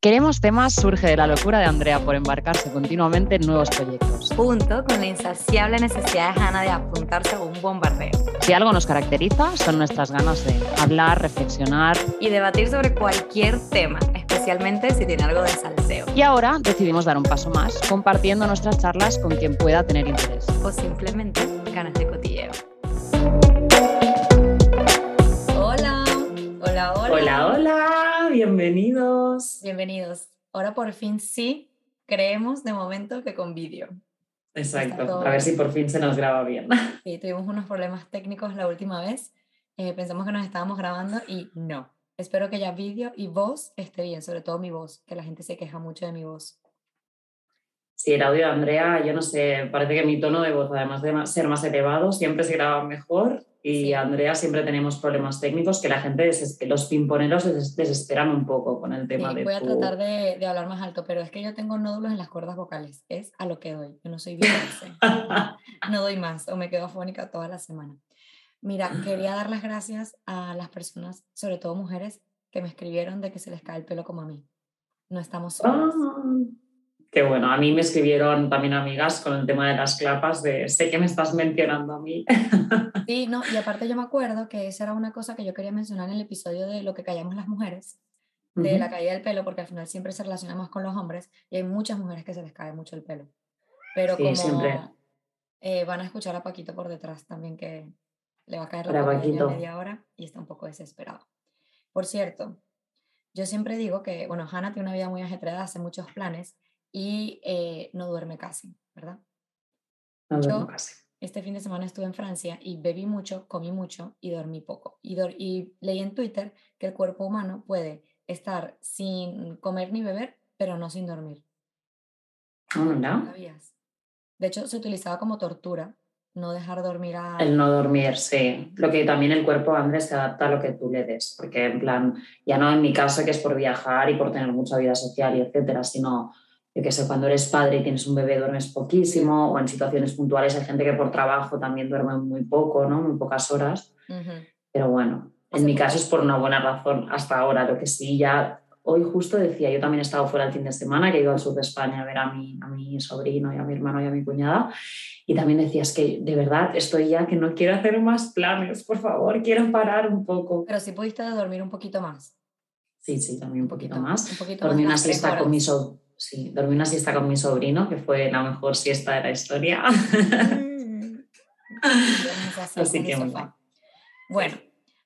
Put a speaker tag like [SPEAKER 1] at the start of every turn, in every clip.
[SPEAKER 1] Queremos temas surge de la locura de Andrea por embarcarse continuamente en nuevos proyectos.
[SPEAKER 2] Junto con la insaciable necesidad de Hannah de apuntarse a un bombardeo.
[SPEAKER 1] Si algo nos caracteriza son nuestras ganas de hablar, reflexionar
[SPEAKER 2] y debatir sobre cualquier tema, especialmente si tiene algo de salseo.
[SPEAKER 1] Y ahora decidimos dar un paso más, compartiendo nuestras charlas con quien pueda tener interés.
[SPEAKER 2] O simplemente ganas de cotilleo. Hola, hola, hola.
[SPEAKER 1] Hola, hola bienvenidos.
[SPEAKER 2] Bienvenidos. Ahora por fin sí creemos de momento que con vídeo.
[SPEAKER 1] Exacto, a ver si por fin se nos graba bien.
[SPEAKER 2] Sí, tuvimos unos problemas técnicos la última vez. Eh, pensamos que nos estábamos grabando y no. Espero que ya vídeo y voz esté bien, sobre todo mi voz, que la gente se queja mucho de mi voz.
[SPEAKER 1] Sí, el audio de Andrea, yo no sé, parece que mi tono de voz, además de ser más elevado, siempre se graba mejor y Andrea siempre tenemos problemas técnicos que la gente, los pimponeros desesperan un poco con el tema de...
[SPEAKER 2] Voy a tratar de, hablar más alto, pero es que yo tengo nódulos en las cuerdas vocales, es a lo que doy, yo no soy bien, no doy más o me quedo afónica toda la semana. Mira, quería dar las gracias a las personas, sobre todo mujeres, que me escribieron de que se les cae el pelo como a mí. No estamos solas. Ah.
[SPEAKER 1] Qué bueno, a mí me escribieron también amigas con el tema de las clapas de sé que me estás mencionando a mí.
[SPEAKER 2] Sí, no, y aparte yo me acuerdo que esa era una cosa que yo quería mencionar en el episodio de lo que callamos las mujeres, de la caída del pelo, porque al final siempre se relaciona más con los hombres y hay muchas mujeres que se les cae mucho el pelo. Pero como eh, van a escuchar a Paquito por detrás también que le va a caer la media hora y está un poco desesperado. Por cierto, yo siempre digo que, bueno, Hannah tiene una vida muy ajetreada, hace muchos planes y eh, no duerme casi, ¿verdad?
[SPEAKER 1] No duerme casi.
[SPEAKER 2] Este fin de semana estuve en Francia y bebí mucho, comí mucho y dormí poco. Y, y leí en Twitter que el cuerpo humano puede estar sin comer ni beber, pero no sin dormir.
[SPEAKER 1] Oh, ¿No?
[SPEAKER 2] De hecho, se utilizaba como tortura no dejar dormir a...
[SPEAKER 1] El no dormir, sí. Lo que también el cuerpo, Andrés, se adapta a lo que tú le des. Porque, en plan, ya no en mi caso que es por viajar y por tener mucha vida social y etcétera, sino yo que sé, cuando eres padre y tienes un bebé duermes poquísimo, o en situaciones puntuales hay gente que por trabajo también duerme muy poco, ¿no? Muy pocas horas. Pero bueno, en mi caso es por una buena razón hasta ahora. Lo que sí, ya hoy justo decía, yo también he estado fuera el fin de semana, he ido al sur de España a ver a mi, a mi sobrino y a mi hermano y a mi cuñada. Y también decías que de verdad estoy ya que no quiero hacer más planes, por favor, quiero parar un poco.
[SPEAKER 2] Pero si pudiste dormir un poquito más.
[SPEAKER 1] Sí, sí, también un poquito, más. Un poquito Dormí una siesta con mi sobrino sí, dormí una siesta con mi sobrino, que fue la mejor siesta de la historia. Mm. Así que
[SPEAKER 2] Bueno,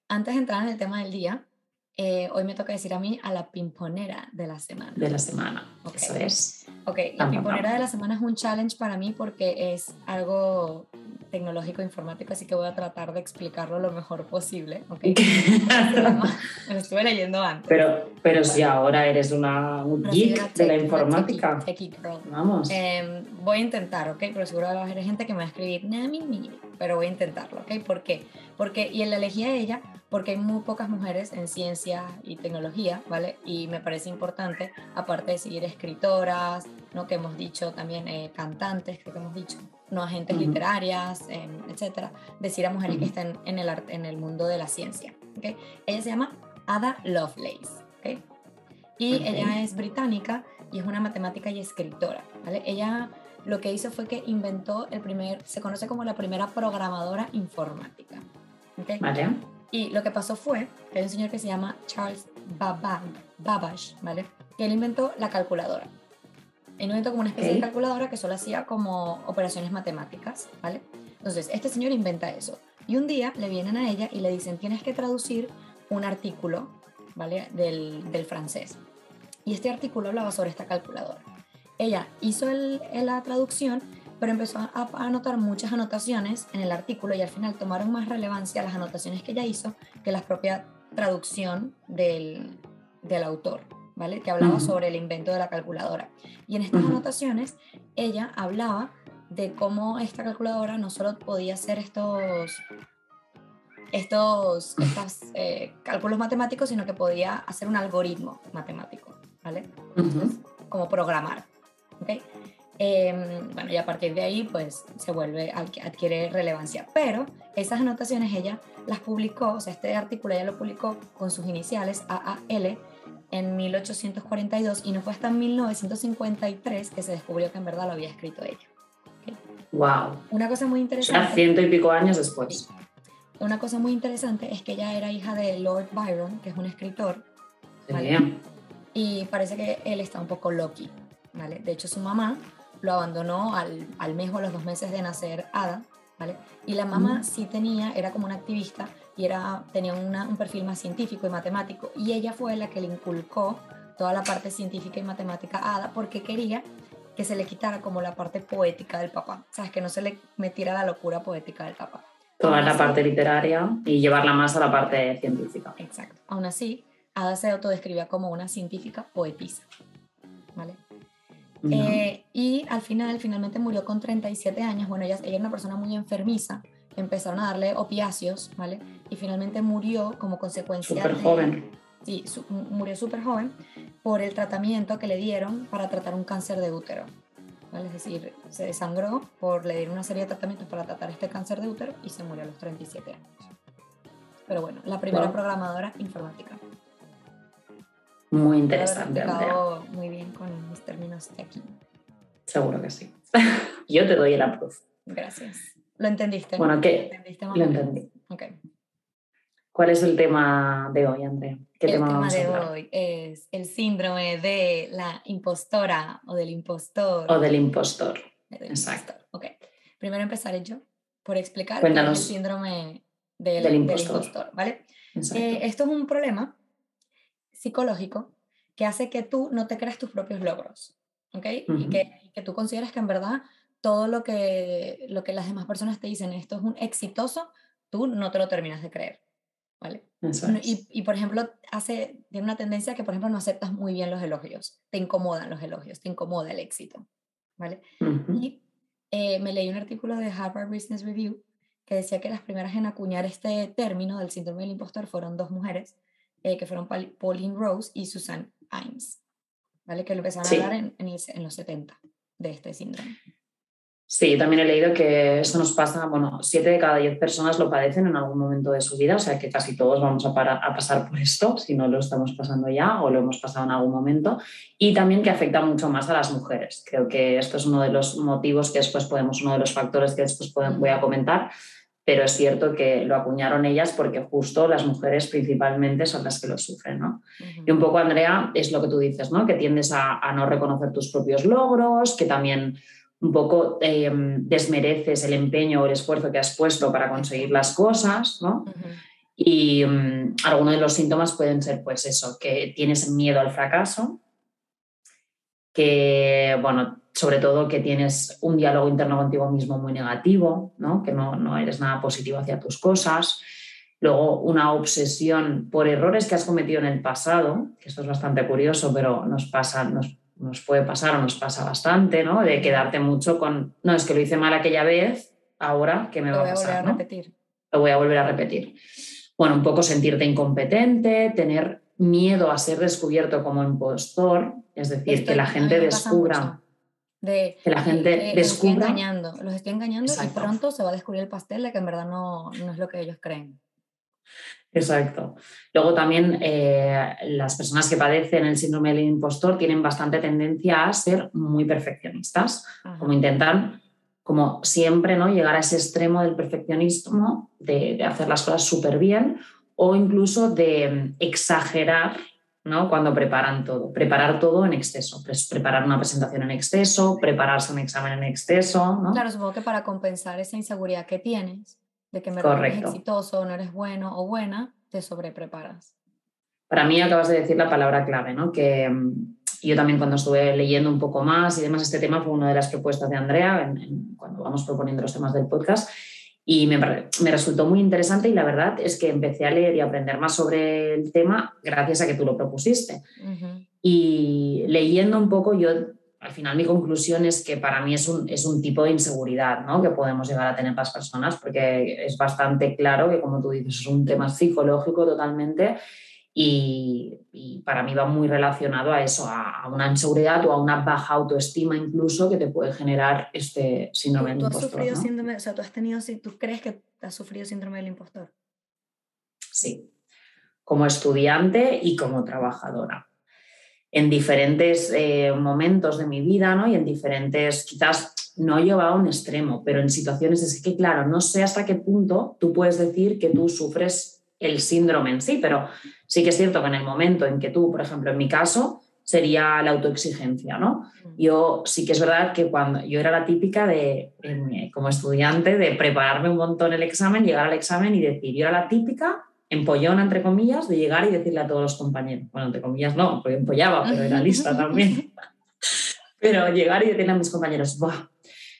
[SPEAKER 2] antes de entrar en el tema del día, eh, hoy me toca decir a mí a la pimponera de la semana.
[SPEAKER 1] De la semana, eso es.
[SPEAKER 2] Ok, la pimponera de la semana es un challenge para mí porque es algo tecnológico informático, así que voy a tratar de explicarlo lo mejor posible. ¿okay? Me lo estuve leyendo antes.
[SPEAKER 1] Pero, pero si ahora eres una geek de la informática.
[SPEAKER 2] Vamos. Em, voy a intentar, ¿ok? Pero seguro va a haber gente que me va a escribir, pero voy a intentarlo, ¿ok? ¿Por qué? Porque, y la elegí a ella porque hay muy pocas mujeres en ciencia y tecnología, ¿vale? Y me parece importante, aparte de seguir escritoras, ¿no? Que hemos dicho también eh, cantantes, creo que hemos dicho, no agentes literarias, eh, etcétera, decir a mujeres que están en el, en el mundo de la ciencia, ¿ok? Ella se llama Ada Lovelace, ¿ok? Y ella es británica y es una matemática y escritora, ¿vale? Ella lo que hizo fue que inventó el primer, se conoce como la primera programadora informática. ¿okay?
[SPEAKER 1] Vale.
[SPEAKER 2] Y lo que pasó fue que hay un señor que se llama Charles Babbage, ¿vale? Que él inventó la calculadora. Él inventó como una especie de calculadora que solo hacía como operaciones matemáticas, ¿vale? Entonces, este señor inventa eso. Y un día le vienen a ella y le dicen, tienes que traducir un artículo, ¿vale? Del, del francés. Y este artículo hablaba sobre esta calculadora. Ella hizo el, la traducción pero empezó a, anotar muchas anotaciones en el artículo y al final tomaron más relevancia las anotaciones que ella hizo que la propia traducción del, del autor, ¿vale? Que hablaba sobre el invento de la calculadora. Y en estas anotaciones ella hablaba de cómo esta calculadora no solo podía hacer estos estos, eh, cálculos matemáticos, sino que podía hacer un algoritmo matemático, ¿vale? como programar. ¿Okay? Em, bueno, y a partir de ahí, pues se vuelve, adquiere relevancia. Pero esas anotaciones ella las publicó, o sea, este artículo ella lo publicó con sus iniciales AAL en 1842 y no fue hasta en 1953 que se descubrió que en verdad lo había escrito ella.
[SPEAKER 1] Wow.
[SPEAKER 2] Una cosa muy interesante.
[SPEAKER 1] Ya ciento y pico años después.
[SPEAKER 2] Una cosa muy interesante es que ella era hija de Lord Byron, que es un escritor.
[SPEAKER 1] ¿vale?
[SPEAKER 2] Y parece que él está un poco loqui. ¿Vale? De hecho, su mamá lo abandonó al, al mes o a los dos meses de nacer Ada. ¿vale? Y la mamá sí tenía, era como una activista y era, tenía un perfil más científico y matemático. Y ella fue la que le inculcó toda la parte científica y matemática a Ada porque quería que se le quitara como la parte poética del papá, ¿sabes? Que no se le metiera la locura poética del papá.
[SPEAKER 1] Toda la parte literaria y llevarla más a la parte científica.
[SPEAKER 2] Exacto. Aún así, Ada se autodescribía como una científica poetisa, ¿vale? Eh, y al final, finalmente murió con 37 años. Bueno, ella, ella era una persona muy enfermiza, empezaron a darle opiáceos, ¿vale? Y finalmente murió como consecuencia.
[SPEAKER 1] Súper joven.
[SPEAKER 2] Sí, murió súper joven por el tratamiento que le dieron para tratar un cáncer de útero. ¿vale? Es decir, se desangró por le dieron una serie de tratamientos para tratar este cáncer de útero y se murió a los 37 años. Pero bueno, la primera programadora informática.
[SPEAKER 1] Muy interesante.
[SPEAKER 2] muy bien con mis términos de aquí.
[SPEAKER 1] Seguro que sí. Yo te doy el approve.
[SPEAKER 2] Gracias. ¿Lo entendiste?
[SPEAKER 1] Bueno, ¿qué? ¿Lo, entendí.
[SPEAKER 2] Okay.
[SPEAKER 1] ¿Cuál es el tema de hoy, Andrea?
[SPEAKER 2] ¿Qué el tema, de hoy es el síndrome de la impostora o del impostor.
[SPEAKER 1] O del impostor. Exacto.
[SPEAKER 2] Ok. Primero empezaré yo por explicar
[SPEAKER 1] Cuéntanos.
[SPEAKER 2] el síndrome del, impostor. ¿vale? Eh, esto es un problema psicológico que hace que tú no te creas tus propios logros. ¿Ok? y, que, y que tú consideras que en verdad todo lo que, lo que las demás personas te dicen, esto es un exitoso, tú no te lo terminas de creer. ¿Vale? Y, y, por ejemplo, hace, tiene una tendencia que, por ejemplo, no aceptas muy bien los elogios, te incomodan los elogios, te incomoda el éxito. ¿vale? Y eh, me leí un artículo de Harvard Business Review que decía que las primeras en acuñar este término del síndrome del impostor fueron dos mujeres, eh, que fueron Pauline Rose y Susan Imes, ¿vale? que lo empezaron a hablar en, en, en los 70 de este síndrome.
[SPEAKER 1] Sí, también he leído que esto nos pasa, bueno, siete de cada diez personas lo padecen en algún momento de su vida, o sea que casi todos vamos a, a, pasar por esto, si no lo estamos pasando ya o lo hemos pasado en algún momento, y también que afecta mucho más a las mujeres. Creo que esto es uno de los motivos que después podemos, uno de los factores que después voy a comentar, pero es cierto que lo acuñaron ellas porque justo las mujeres principalmente son las que lo sufren, ¿no? Y un poco, Andrea, es lo que tú dices, ¿no? Que tiendes a, a no reconocer tus propios logros, que también un poco em, desmereces el empeño o el esfuerzo que has puesto para conseguir las cosas, ¿no? Y um, algunos de los síntomas pueden ser, pues eso, que tienes miedo al fracaso, que, bueno, sobre todo que tienes un diálogo interno contigo mismo muy negativo, ¿no? Que no, no eres nada positivo hacia tus cosas. Luego, una obsesión por errores que has cometido en el pasado, que esto es bastante curioso, pero nos pasa, nos nos puede pasar o nos pasa bastante, ¿no? De quedarte mucho con, no, es que lo hice mal aquella vez, ahora, ¿qué me va a pasar?
[SPEAKER 2] Lo voy a repetir.
[SPEAKER 1] Lo voy a volver a repetir. Bueno, un poco sentirte incompetente, tener miedo a ser descubierto como impostor, es decir, que la gente descubra.
[SPEAKER 2] De,
[SPEAKER 1] que la gente descubra. Los estoy
[SPEAKER 2] engañando, los estoy engañando y pronto se va a descubrir el pastel de que en verdad no, no es lo que ellos creen.
[SPEAKER 1] Exacto. Luego también eh, las personas que padecen el síndrome del impostor tienen bastante tendencia a ser muy perfeccionistas, como intentan, como siempre, ¿no? llegar a ese extremo del perfeccionismo, de, hacer las cosas súper bien o incluso de mm, exagerar ¿no? cuando preparan todo, preparar todo en exceso, preparar una presentación en exceso, prepararse un examen en exceso. ¿no?
[SPEAKER 2] Claro, supongo que para compensar esa inseguridad que tienes, de que me eres exitoso, no eres bueno o buena, te sobrepreparas.
[SPEAKER 1] Para mí acabas de decir la palabra clave, ¿no? Que mm, yo también cuando estuve leyendo un poco más y demás, este tema fue una de las propuestas de Andrea cuando vamos proponiendo los temas del podcast y me, me, resultó muy interesante y la verdad es que empecé a leer y aprender más sobre el tema gracias a que tú lo propusiste. Y leyendo un poco yo al final mi conclusión es que para mí es un, es un tipo de inseguridad ¿no? que podemos llegar a tener las personas, porque es bastante claro que, como tú dices, es un tema psicológico totalmente y, para mí va muy relacionado a eso, a, una inseguridad o a una baja autoestima incluso que te puede generar este síndrome del impostor.
[SPEAKER 2] Sufrido síndrome, o sea, tú has tenido, tú crees que has sufrido síndrome del impostor.
[SPEAKER 1] Sí, como estudiante y como trabajadora. en diferentes eh, momentos de mi vida, ¿no? Y en diferentes, quizás no llevaba a un extremo, pero en situaciones es que, claro, no sé hasta qué punto tú puedes decir que tú sufres el síndrome en sí, pero sí que es cierto que en el momento en que tú, por ejemplo, en mi caso, sería la autoexigencia, ¿no? Mm. Yo sí que es verdad que cuando yo era la típica de, como estudiante, de prepararme un montón el examen, llegar al examen y decir, yo era la típica empollona, entre comillas, de llegar y decirle a todos los compañeros, bueno, entre comillas no, porque empollaba, pero era lista también, pero llegar y decirle a mis compañeros, Buah,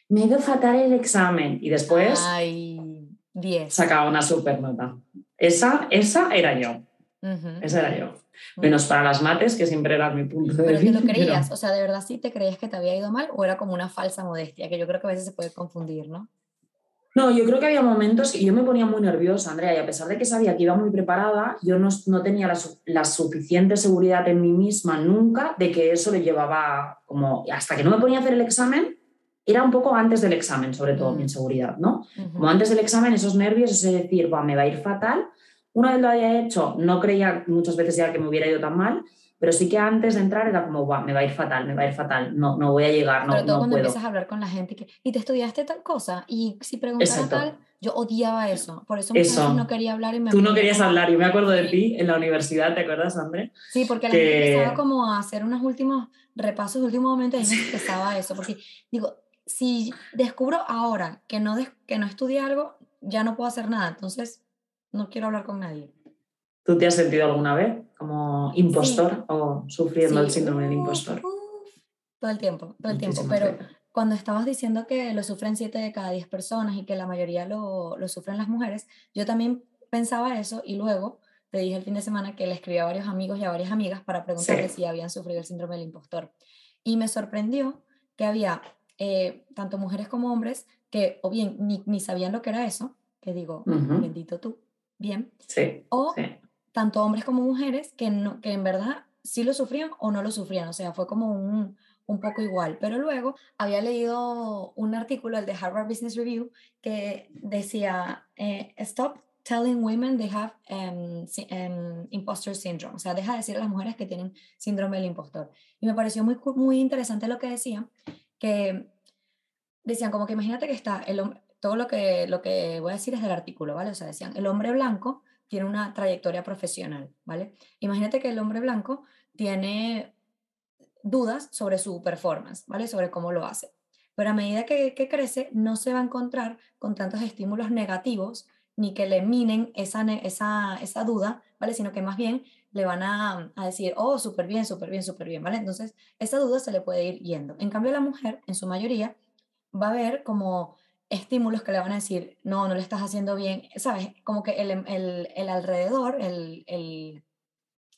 [SPEAKER 1] me he ido fatal el examen y después
[SPEAKER 2] Ay, 10.
[SPEAKER 1] sacaba una super nota. Esa, esa era yo, esa era yo. Menos para las mates, que siempre era mi punto de
[SPEAKER 2] vista.
[SPEAKER 1] Pero
[SPEAKER 2] lo creías, o sea, ¿de verdad sí te creías que te había ido mal o era como una falsa modestia? Que yo creo que a veces se puede confundir, ¿no?
[SPEAKER 1] No, yo creo que había momentos que yo me ponía muy nerviosa, Andrea, y a pesar de que sabía que iba muy preparada, yo no, no tenía la, la, suficiente seguridad en mí misma nunca de que eso le llevaba como, hasta que no me ponía a hacer el examen, era un poco antes del examen, sobre todo, mi inseguridad, ¿no? Como antes del examen, esos nervios, ese decir, va, me va a ir fatal. Una vez lo había hecho, no creía muchas veces ya que me hubiera ido tan mal, pero sí que antes de entrar era como, me va a ir fatal, me va a ir fatal, no, no voy a llegar, no,
[SPEAKER 2] Sobre todo
[SPEAKER 1] no
[SPEAKER 2] cuando
[SPEAKER 1] puedo.
[SPEAKER 2] empiezas a hablar con la gente que, y te estudiaste tal cosa, y si preguntas tal, yo odiaba eso, por eso, eso. no quería hablar y me...
[SPEAKER 1] Tú no querías hablar, yo me acuerdo de ti en la universidad, ¿te acuerdas, André?
[SPEAKER 2] Sí, porque la gente empezaba como a hacer unos últimos repasos de último momento y me empezaba eso, porque digo, si descubro ahora que no, que no estudié algo, ya no puedo hacer nada, entonces no quiero hablar con nadie.
[SPEAKER 1] ¿Tú te has sentido alguna vez como impostor o sufriendo el síndrome del impostor?
[SPEAKER 2] todo el tiempo, todo el tiempo. Pero cuando estabas diciendo que lo sufren 7 de cada 10 personas y que la mayoría lo, lo, sufren las mujeres, yo también pensaba eso y luego te dije el fin de semana que le escribí a varios amigos y a varias amigas para preguntarles si habían sufrido el síndrome del impostor. Y me sorprendió que había eh, tanto mujeres como hombres que o bien ni, ni, sabían lo que era eso, que digo, bendito tú, bien,
[SPEAKER 1] sí,
[SPEAKER 2] o
[SPEAKER 1] sí
[SPEAKER 2] tanto hombres como mujeres que, no, que en verdad sí lo sufrían o no lo sufrían, o sea, fue como un, un poco igual. Pero luego había leído un artículo, el de Harvard Business Review, que decía, eh, stop telling women they have um, um, imposter syndrome, o sea, deja de decir a las mujeres que tienen síndrome del impostor. Y me pareció muy, muy interesante lo que decía, que decían como que imagínate que está el hombre, todo lo que, lo que voy a decir es del artículo, ¿vale? O sea, decían, el hombre blanco tiene una trayectoria profesional, ¿vale? Imagínate que el hombre blanco tiene dudas sobre su performance, ¿vale? Sobre cómo lo hace. Pero a medida que, crece, no se va a encontrar con tantos estímulos negativos ni que le minen esa, esa, esa duda, ¿vale? Sino que más bien le van a, a decir, oh, súper bien, súper bien, súper bien, ¿vale? Entonces, esa duda se le puede ir yendo. En cambio, la mujer, en su mayoría, va a ver como estímulos que le van a decir, no, no le estás haciendo bien, ¿sabes? Como que el, el, el alrededor, el, el,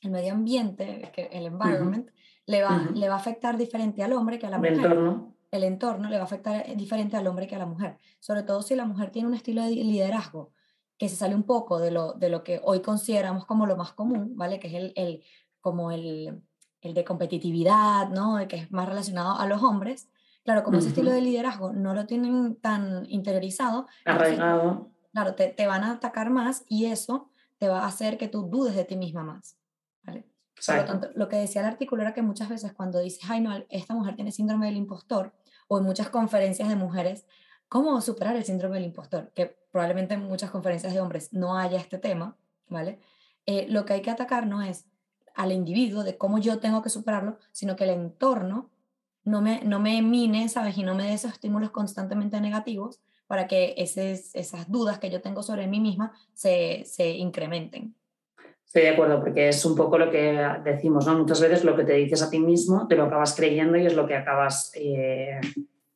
[SPEAKER 2] el, medio ambiente, el environment, le, va, uh -huh. le va a afectar diferente al hombre que a la mujer.
[SPEAKER 1] El entorno.
[SPEAKER 2] El entorno le va a afectar diferente al hombre que a la mujer. Sobre todo si la mujer tiene un estilo de liderazgo que se sale un poco de lo, de lo que hoy consideramos como lo más común, ¿vale? Que es el, el como el, el de competitividad, ¿no? El que es más relacionado a los hombres Claro, como uh -huh. ese estilo de liderazgo no lo tienen tan interiorizado,
[SPEAKER 1] arraigado.
[SPEAKER 2] Entonces, claro, te, te, van a atacar más y eso te va a hacer que tú dudes de ti misma más. ¿vale? Por lo tanto, lo que decía el artículo era que muchas veces cuando dices, ay, no, esta mujer tiene síndrome del impostor, o en muchas conferencias de mujeres, ¿cómo superar el síndrome del impostor? Que probablemente en muchas conferencias de hombres no haya este tema, ¿vale? Eh, lo que hay que atacar no es al individuo de cómo yo tengo que superarlo, sino que el entorno no me, no me mine, ¿sabes? Y no me dé esos estímulos constantemente negativos para que eses, esas dudas que yo tengo sobre mí misma se, se incrementen.
[SPEAKER 1] Estoy de acuerdo, porque es un poco lo que decimos, ¿no? Muchas veces lo que te dices a ti mismo te lo acabas creyendo y es lo que acabas eh,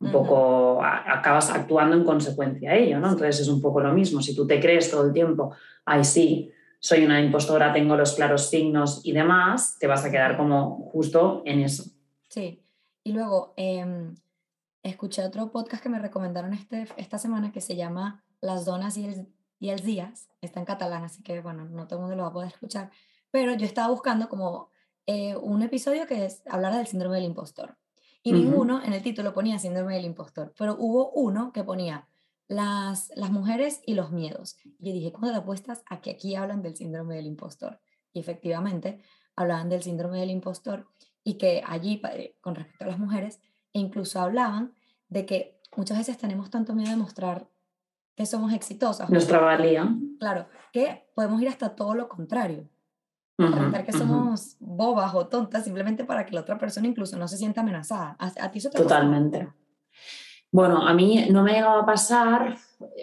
[SPEAKER 1] un poco, uh -huh. a, acabas actuando en consecuencia a ello, ¿no? Entonces es un poco lo mismo. Si tú te crees todo el tiempo, ay, sí, soy una impostora, tengo los claros signos y demás, te vas a quedar como justo en eso.
[SPEAKER 2] Sí, y luego eh, escuché otro podcast que me recomendaron este, esta semana que se llama Las donas y el, y el días. Está en catalán, así que bueno, no todo el mundo lo va a poder escuchar. Pero yo estaba buscando como eh, un episodio que es hablar del síndrome del impostor. Y uh -huh. ninguno en el título ponía síndrome del impostor, pero hubo uno que ponía las, las mujeres y los miedos. Y yo dije, ¿cuándo te apuestas a que aquí hablan del síndrome del impostor? Y efectivamente, hablaban del síndrome del impostor y que allí, con respecto a las mujeres, incluso hablaban de que muchas veces tenemos tanto miedo de mostrar que somos exitosas.
[SPEAKER 1] Nuestra valía.
[SPEAKER 2] Claro, que podemos ir hasta todo lo contrario. Uh que somos bobas o tontas simplemente para que la otra persona incluso no se sienta amenazada. ¿A, ti eso te
[SPEAKER 1] Totalmente. Bueno, a mí no me ha llegado a pasar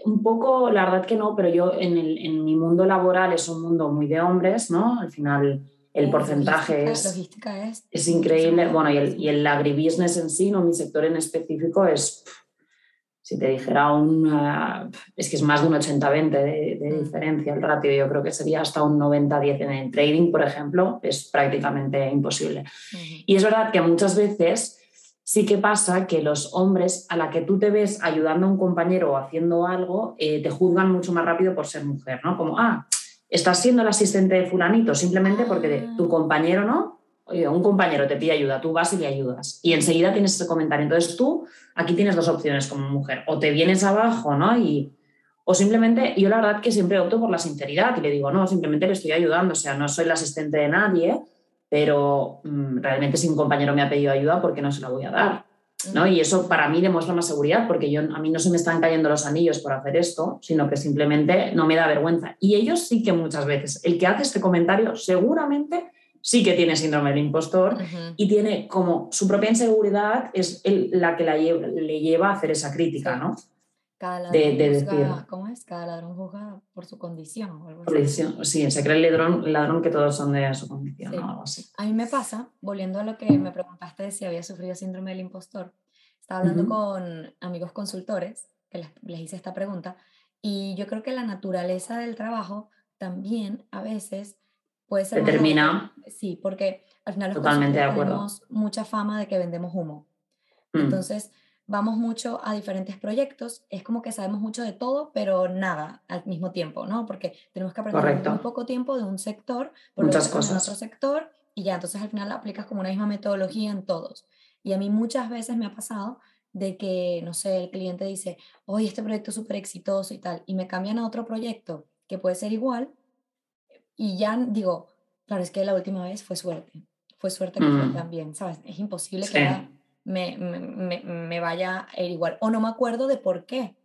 [SPEAKER 1] un poco, la verdad que no, pero yo en, el, en mi mundo laboral es un mundo muy de hombres, ¿no? Al final el porcentaje es,
[SPEAKER 2] es,
[SPEAKER 1] es, increíble. Bueno, y el, y el agribusiness en sí, no mi sector en específico, es, si te dijera un, es que es más de un 80-20 de, de, mm. diferencia el ratio, yo creo que sería hasta un 90-10 en el trading, por ejemplo, es prácticamente imposible. Y es verdad que muchas veces sí que pasa que los hombres a la que tú te ves ayudando a un compañero o haciendo algo, eh, te juzgan mucho más rápido por ser mujer, ¿no? Como, ah, estás siendo el asistente de fulanito simplemente porque tu ah. compañero no, oye, un compañero te pide ayuda, tú vas y le ayudas. Y enseguida tienes ese comentario. Entonces tú aquí tienes dos opciones como mujer, o te vienes abajo, ¿no? Y, o simplemente, yo la verdad que siempre opto por la sinceridad y le digo, no, simplemente le estoy ayudando, o sea, no soy el asistente de nadie, pero mm, realmente si un compañero me ha pedido ayuda, ¿por qué no se la voy a dar? ¿No? Y eso para mí demuestra más seguridad, porque yo, a mí no se me están cayendo los anillos por hacer esto, sino que simplemente no me da vergüenza. Y ellos sí que muchas veces, el que hace este comentario seguramente sí que tiene síndrome del impostor y tiene como su propia inseguridad es la que la le lleva a hacer esa crítica, ¿no?
[SPEAKER 2] Cada ladrón ¿Cómo es? Cada ladrón juzga por su condición.
[SPEAKER 1] Sí, se cree el ladrón, ladrón que todos son de su condición. algo así.
[SPEAKER 2] A mí me pasa, volviendo a lo que me preguntaste de si había sufrido síndrome del impostor, estaba hablando con amigos consultores que les, les hice esta pregunta y yo creo que la naturaleza del trabajo también a veces puede ser...
[SPEAKER 1] Determina.
[SPEAKER 2] sí, porque al final los
[SPEAKER 1] Totalmente de acuerdo.
[SPEAKER 2] tenemos mucha fama de que vendemos humo. Mm. Entonces vamos mucho a diferentes proyectos, es como que sabemos mucho de todo, pero nada al mismo tiempo, ¿no? Porque tenemos que aprender un poco tiempo de un sector,
[SPEAKER 1] por muchas cosas. En
[SPEAKER 2] otro sector, y ya entonces al final aplicas como una misma metodología en todos. Y a mí muchas veces me ha pasado de que, no sé, el cliente dice, oye, este proyecto es súper exitoso y tal, y me cambian a otro proyecto que puede ser igual, y ya digo, claro, es que la última vez fue suerte, fue suerte que fue mm. también, ¿sabes? Es imposible que me, me, me, vaya a ir igual. O no me acuerdo de por qué.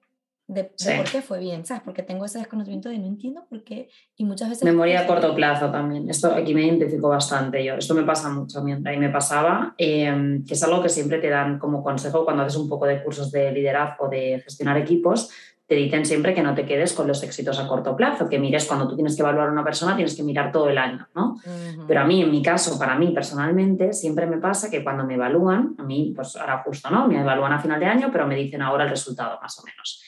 [SPEAKER 2] De, por qué fue bien, ¿sabes? Porque tengo ese desconocimiento de no entiendo por qué y muchas veces...
[SPEAKER 1] Memoria a corto plazo también. Esto aquí me identifico bastante yo. Esto me pasa mucho mientras y me pasaba, em, que es algo que siempre te dan como consejo cuando haces un poco de cursos de liderazgo, de gestionar equipos, te dicen siempre que no te quedes con los éxitos a corto plazo, que mires cuando tú tienes que evaluar a una persona, tienes que mirar todo el año, ¿no? Pero a mí, en mi caso, para mí personalmente, siempre me pasa que cuando me evalúan, a mí, pues ahora justo, ¿no? Me evalúan a final de año, pero me dicen ahora el resultado, más o menos.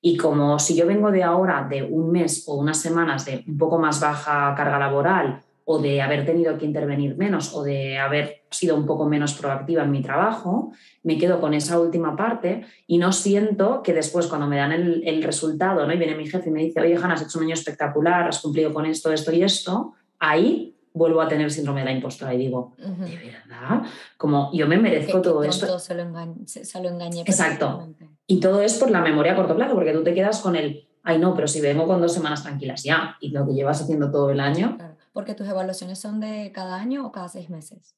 [SPEAKER 1] Y como si yo vengo de ahora, de un mes o unas semanas de un poco más baja carga laboral, o de haber tenido que intervenir menos o de haber sido un poco menos proactiva en mi trabajo, me quedo con esa última parte y no siento que después cuando me dan el, resultado ¿no? y viene mi jefe y me dice, oye, Hanna, has hecho un año espectacular, has cumplido con esto, esto y esto, ahí vuelvo a tener síndrome de la impostora y digo, ¿de verdad? Como yo me merezco todo esto.
[SPEAKER 2] Se lo, se lo engañé.
[SPEAKER 1] Exacto. Y todo es por la memoria a corto plazo, porque tú te quedas con el, ay no, pero si vengo con dos semanas tranquilas ya, y lo que llevas haciendo todo el año.
[SPEAKER 2] Claro porque tus evaluaciones son de cada año o cada seis meses.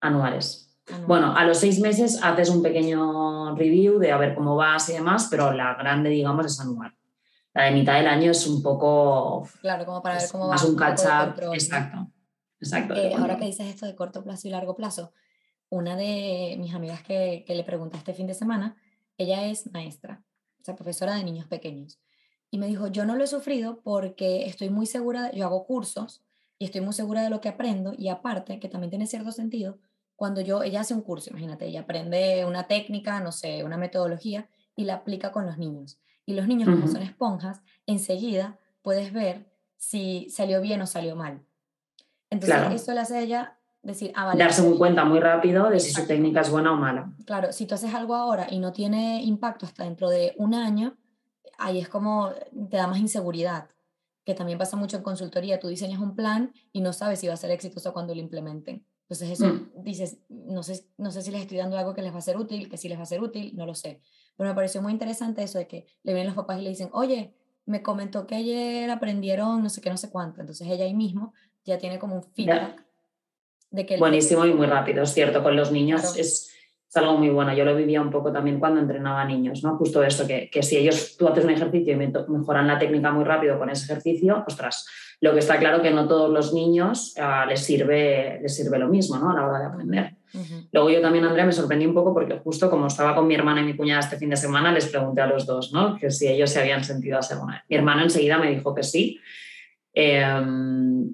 [SPEAKER 1] Anuales. Bueno, a los seis meses haces un pequeño review de a ver cómo vas y demás, pero la grande, digamos, es anual. La de mitad del año es un poco.
[SPEAKER 2] Claro, como para ver cómo va.
[SPEAKER 1] Más un catch up. Exacto. Exacto.
[SPEAKER 2] Eh, ahora que dices esto de corto plazo y largo plazo, una de mis amigas que, que le pregunté este fin de semana, ella es maestra, o sea, profesora de niños pequeños. Y me dijo, yo no lo he sufrido porque estoy muy segura, yo hago cursos y estoy muy segura de lo que aprendo y aparte, que también tiene cierto sentido, cuando yo, ella hace un curso, imagínate, ella aprende una técnica, no sé, una metodología y la aplica con los niños. Y los niños, como son esponjas, enseguida puedes ver si salió bien o salió mal. Entonces, eso le hace a ella decir, ah, vale.
[SPEAKER 1] Darse un cuenta muy rápido de si su técnica es buena o mala.
[SPEAKER 2] Claro, si tú haces algo ahora y no tiene impacto hasta dentro de un año, ahí es como te da más inseguridad que también pasa mucho en consultoría, tú diseñas un plan y no sabes si va a ser exitoso cuando lo implementen. Entonces eso mm. dices, no sé, no sé si les estoy dando algo que les va a ser útil, que sí les va a ser útil, no lo sé. Pero me pareció muy interesante eso de que le vienen los papás y le dicen, oye, me comentó que ayer aprendieron no sé qué, no sé cuánto. Entonces ella ahí mismo ya tiene como un feedback De que el-
[SPEAKER 1] Buenísimo y muy rápido, es cierto. Con los niños
[SPEAKER 2] Claro.
[SPEAKER 1] es, es algo muy bueno. Yo lo vivía un poco también cuando entrenaba a niños, ¿no? Justo esto, que, que si ellos, tú haces un ejercicio y me- mejoran la técnica muy rápido con ese ejercicio, ostras, lo que está claro que no todos los niños ah, les, sirve, les sirve lo mismo, ¿no? A la hora de aprender.
[SPEAKER 2] Ujú.
[SPEAKER 1] Luego yo también, Andrea, me sorprendí un poco porque justo como estaba con mi hermana y mi cuñada este fin de semana, les pregunté a los dos, ¿no? Que si ellos se habían sentido así alguna vez. Mi hermano enseguida me dijo que sí. Eh,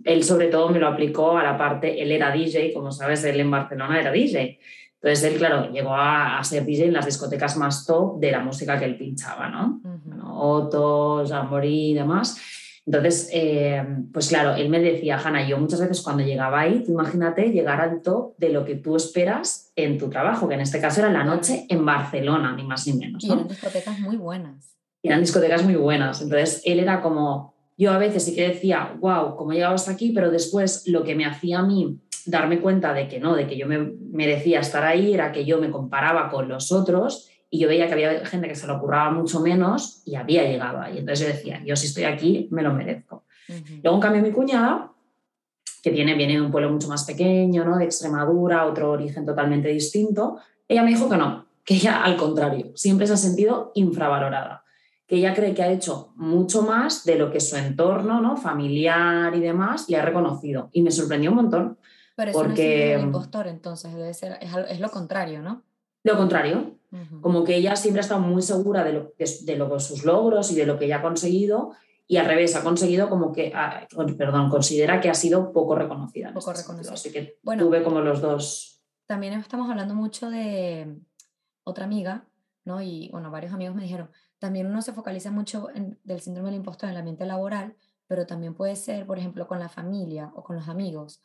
[SPEAKER 1] él sobre todo me lo aplicó a la parte, él era DJ, como sabes, él en Barcelona era DJ. Entonces él, claro, llegó a, a ser DJ en las discotecas más top de la música que él pinchaba, ¿no?
[SPEAKER 2] Ujú.
[SPEAKER 1] bueno, Otto, Jamboree y demás. Entonces, eh, pues claro, él me decía, Hanna, yo muchas veces cuando llegaba ahí, tú imagínate llegar al top de lo que tú esperas en tu trabajo, que en este caso era la noche en Barcelona, ni más ni menos.
[SPEAKER 2] Y eran discotecas muy buenas.
[SPEAKER 1] Y eran discotecas muy buenas. Entonces, él era como, yo a veces sí que decía, wow, cómo he llegado hasta aquí, pero después lo que me hacía a mí darme cuenta de que no, de que yo me merecía estar ahí, era que yo me comparaba con los otros y yo veía que había gente que se lo curraba mucho menos y había llegado ahí. Entonces yo decía, yo si estoy aquí, me lo merezco. Luego, en cambio, mi cuñada, que viene, viene de un pueblo mucho más pequeño, ¿no? de Extremadura, otro origen totalmente distinto, ella me dijo que no, que ella al contrario, siempre se ha sentido infravalorada, que ella cree que ha hecho mucho más de lo que su entorno ¿no? familiar y demás le ha reconocido. Y me sorprendió un montón.
[SPEAKER 2] Pero eso no es
[SPEAKER 1] Porque,
[SPEAKER 2] del
[SPEAKER 1] mm,
[SPEAKER 2] impostor, entonces debe ser, es, es lo contrario, ¿no?
[SPEAKER 1] Lo contrario,
[SPEAKER 2] Ujú.
[SPEAKER 1] como que ella siempre ha estado muy segura de, lo, de, de lo- sus logros y de lo que ella ha conseguido y al revés, ha conseguido como que, ah, perdón, considera que ha sido poco reconocida.
[SPEAKER 2] Poco
[SPEAKER 1] este
[SPEAKER 2] reconocida.
[SPEAKER 1] Así que
[SPEAKER 2] Bueno.
[SPEAKER 1] tuve como los dos.
[SPEAKER 2] También estamos hablando mucho de otra amiga, ¿no? Y bueno, varios amigos me dijeron, también uno se focaliza mucho en, del síndrome del impostor en el ambiente laboral, pero también puede ser, por ejemplo, con la familia o con los amigos.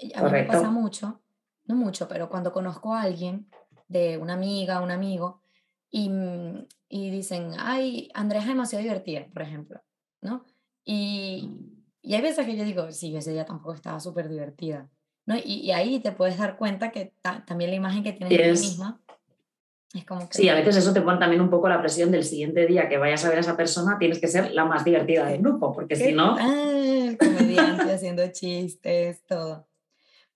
[SPEAKER 2] Eh, A mí me pasa mucho, no mucho, pero cuando conozco a alguien, de una amiga, un amigo, y, mm, y dicen, ay, Andrea es demasiado divertida, por ejemplo, ¿no? Y, y hay veces que yo digo, sí, ese día tampoco estaba súper divertida, ¿no? Y, y ahí te puedes dar cuenta que ta- también la imagen que tienes de ti misma es como que...
[SPEAKER 1] Sí, a veces eso te pone también un poco la presión del siguiente día que vayas a ver a esa persona, tienes que ser la más divertida del grupo, porque
[SPEAKER 2] ¿Qué
[SPEAKER 1] si no,
[SPEAKER 2] tal? Comediante haciendo chistes, todo.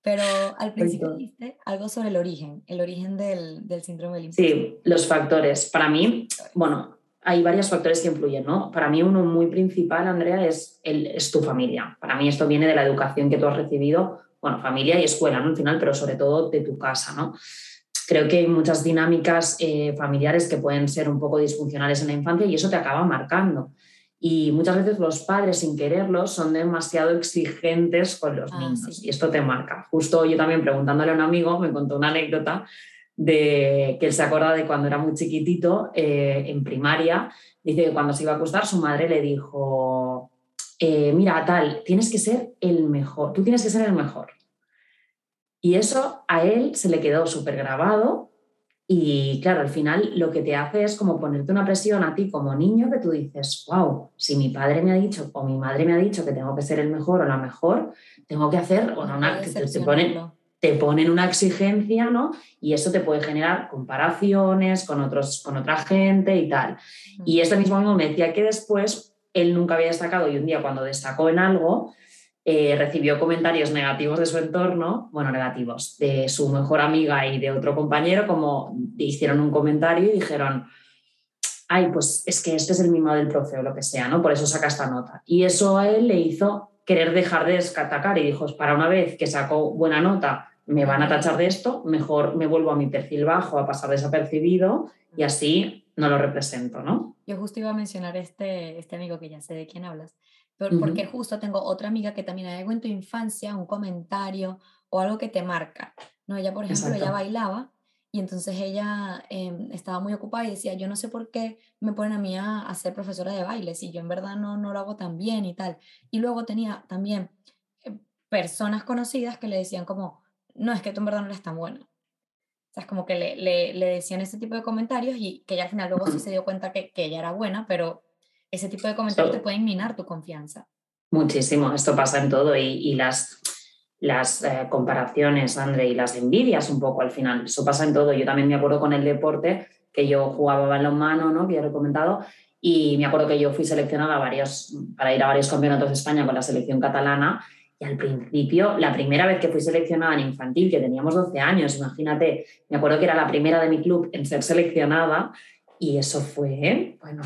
[SPEAKER 2] Pero al principio dijiste algo sobre el origen, el origen del, del síndrome del impostor.
[SPEAKER 1] sí, los factores. Para mí, bueno, hay varios factores que influyen, ¿no? Para mí uno muy principal, Andrea, es, el, es tu familia. Para mí esto viene de la educación que tú has recibido, bueno, familia y escuela, ¿no? Al final, pero sobre todo de tu casa, ¿no? Creo que hay muchas dinámicas eh, familiares que pueden ser un poco disfuncionales en la infancia y eso te acaba marcando. Y muchas veces los padres, sin quererlo, son demasiado exigentes con los
[SPEAKER 2] Ah,
[SPEAKER 1] niños
[SPEAKER 2] sí.
[SPEAKER 1] y esto te marca. Justo yo también preguntándole a un amigo, me contó una anécdota de que él se acuerda de cuando era muy chiquitito, eh, en primaria, dice que cuando se iba a acostar su madre le dijo, eh, mira, tal, tienes que ser el mejor, tú tienes que ser el mejor. Y eso a él se le quedó súper grabado y claro, al final lo que te hace es como ponerte una presión a ti como niño que tú dices, wow, si mi padre me ha dicho o mi madre me ha dicho que tengo que ser el mejor o la mejor, tengo que hacer, bueno,
[SPEAKER 2] No
[SPEAKER 1] una, te, te ponen, te ponen una exigencia, ¿no? Y eso te puede generar comparaciones con, otros, con otra gente y tal. Y este mismo amigo me decía que después él nunca había destacado y un día cuando destacó en algo, eh, recibió comentarios negativos de su entorno, bueno, negativos, de su mejor amiga y de otro compañero, como hicieron un comentario y dijeron, ay, pues es que este es el mismo del profe o lo que sea, ¿no? Por eso saca esta nota. Y eso a él le hizo querer dejar de atacar y dijo, para una vez que sacó buena nota, me van a tachar de esto, mejor me vuelvo a mi perfil bajo, a pasar desapercibido y así no lo represento, ¿no?
[SPEAKER 2] Yo justo iba a mencionar este, este amigo que ya sé de quién hablas, pero porque justo tengo otra amiga que también hay algo en tu infancia, un comentario o algo que te marca. No, ella, por ejemplo, ella
[SPEAKER 1] Exacto.
[SPEAKER 2] bailaba y entonces ella em, estaba muy ocupada y decía, yo no sé por qué me ponen a mí a, a ser profesora de baile, si yo en verdad no, no lo hago tan bien y tal. Y luego tenía también eh, personas conocidas que le decían como, no, es que tú en verdad no eres tan buena. O sea, es como que le, le, le decían ese tipo de comentarios y que ella al final luego sí se dio cuenta que, que ella era buena, pero ese tipo de comentarios
[SPEAKER 1] So-
[SPEAKER 2] te pueden minar tu confianza.
[SPEAKER 1] Muchísimo, esto pasa en todo y, y las, las eh, comparaciones, André, y las envidias un poco al final, eso pasa en todo. Yo también me acuerdo con el deporte, que yo jugaba balonmano, ¿no? que ya lo he comentado, y me acuerdo que yo fui seleccionada a varios, para ir a varios campeonatos de España con la selección catalana Y al principio, la primera vez que fui seleccionada en infantil, que teníamos 12 años, imagínate, me acuerdo que era la primera de mi club en ser seleccionada y eso fue, bueno,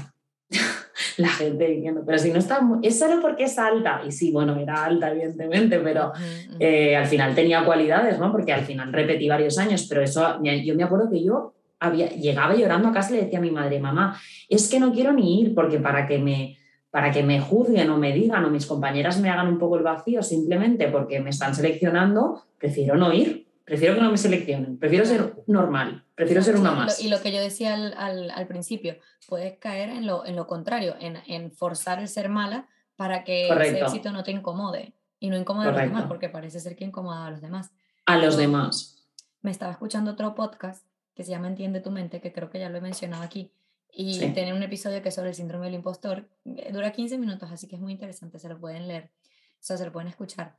[SPEAKER 1] la gente diciendo, pero si no está, es solo porque es alta. Y sí, bueno, era alta, evidentemente, pero eh, al final tenía cualidades, ¿no? Porque al final repetí varios años, pero eso, yo me acuerdo que yo había, llegaba llorando a casa y le decía a mi madre, mamá, es que no quiero ni ir porque para que me para que me juzguen o me digan o mis compañeras me hagan un poco el vacío simplemente porque me están seleccionando, prefiero no ir, prefiero que no me seleccionen, prefiero ser normal, prefiero ser una más.
[SPEAKER 2] Y lo que yo decía al, al, principio, puedes caer en lo, en lo contrario, en, en, forzar el ser mala para que ese éxito no te incomode y no incomode a los demás, porque parece ser que incomoda a los demás.
[SPEAKER 1] A los demás.
[SPEAKER 2] Me estaba escuchando otro podcast que se llama Entiende tu mente, que creo que ya lo he mencionado aquí, y tiene un episodio que es sobre el síndrome del impostor. Eh, dura 15 minutos, así que es muy interesante, se lo pueden leer, o sea, se lo pueden escuchar.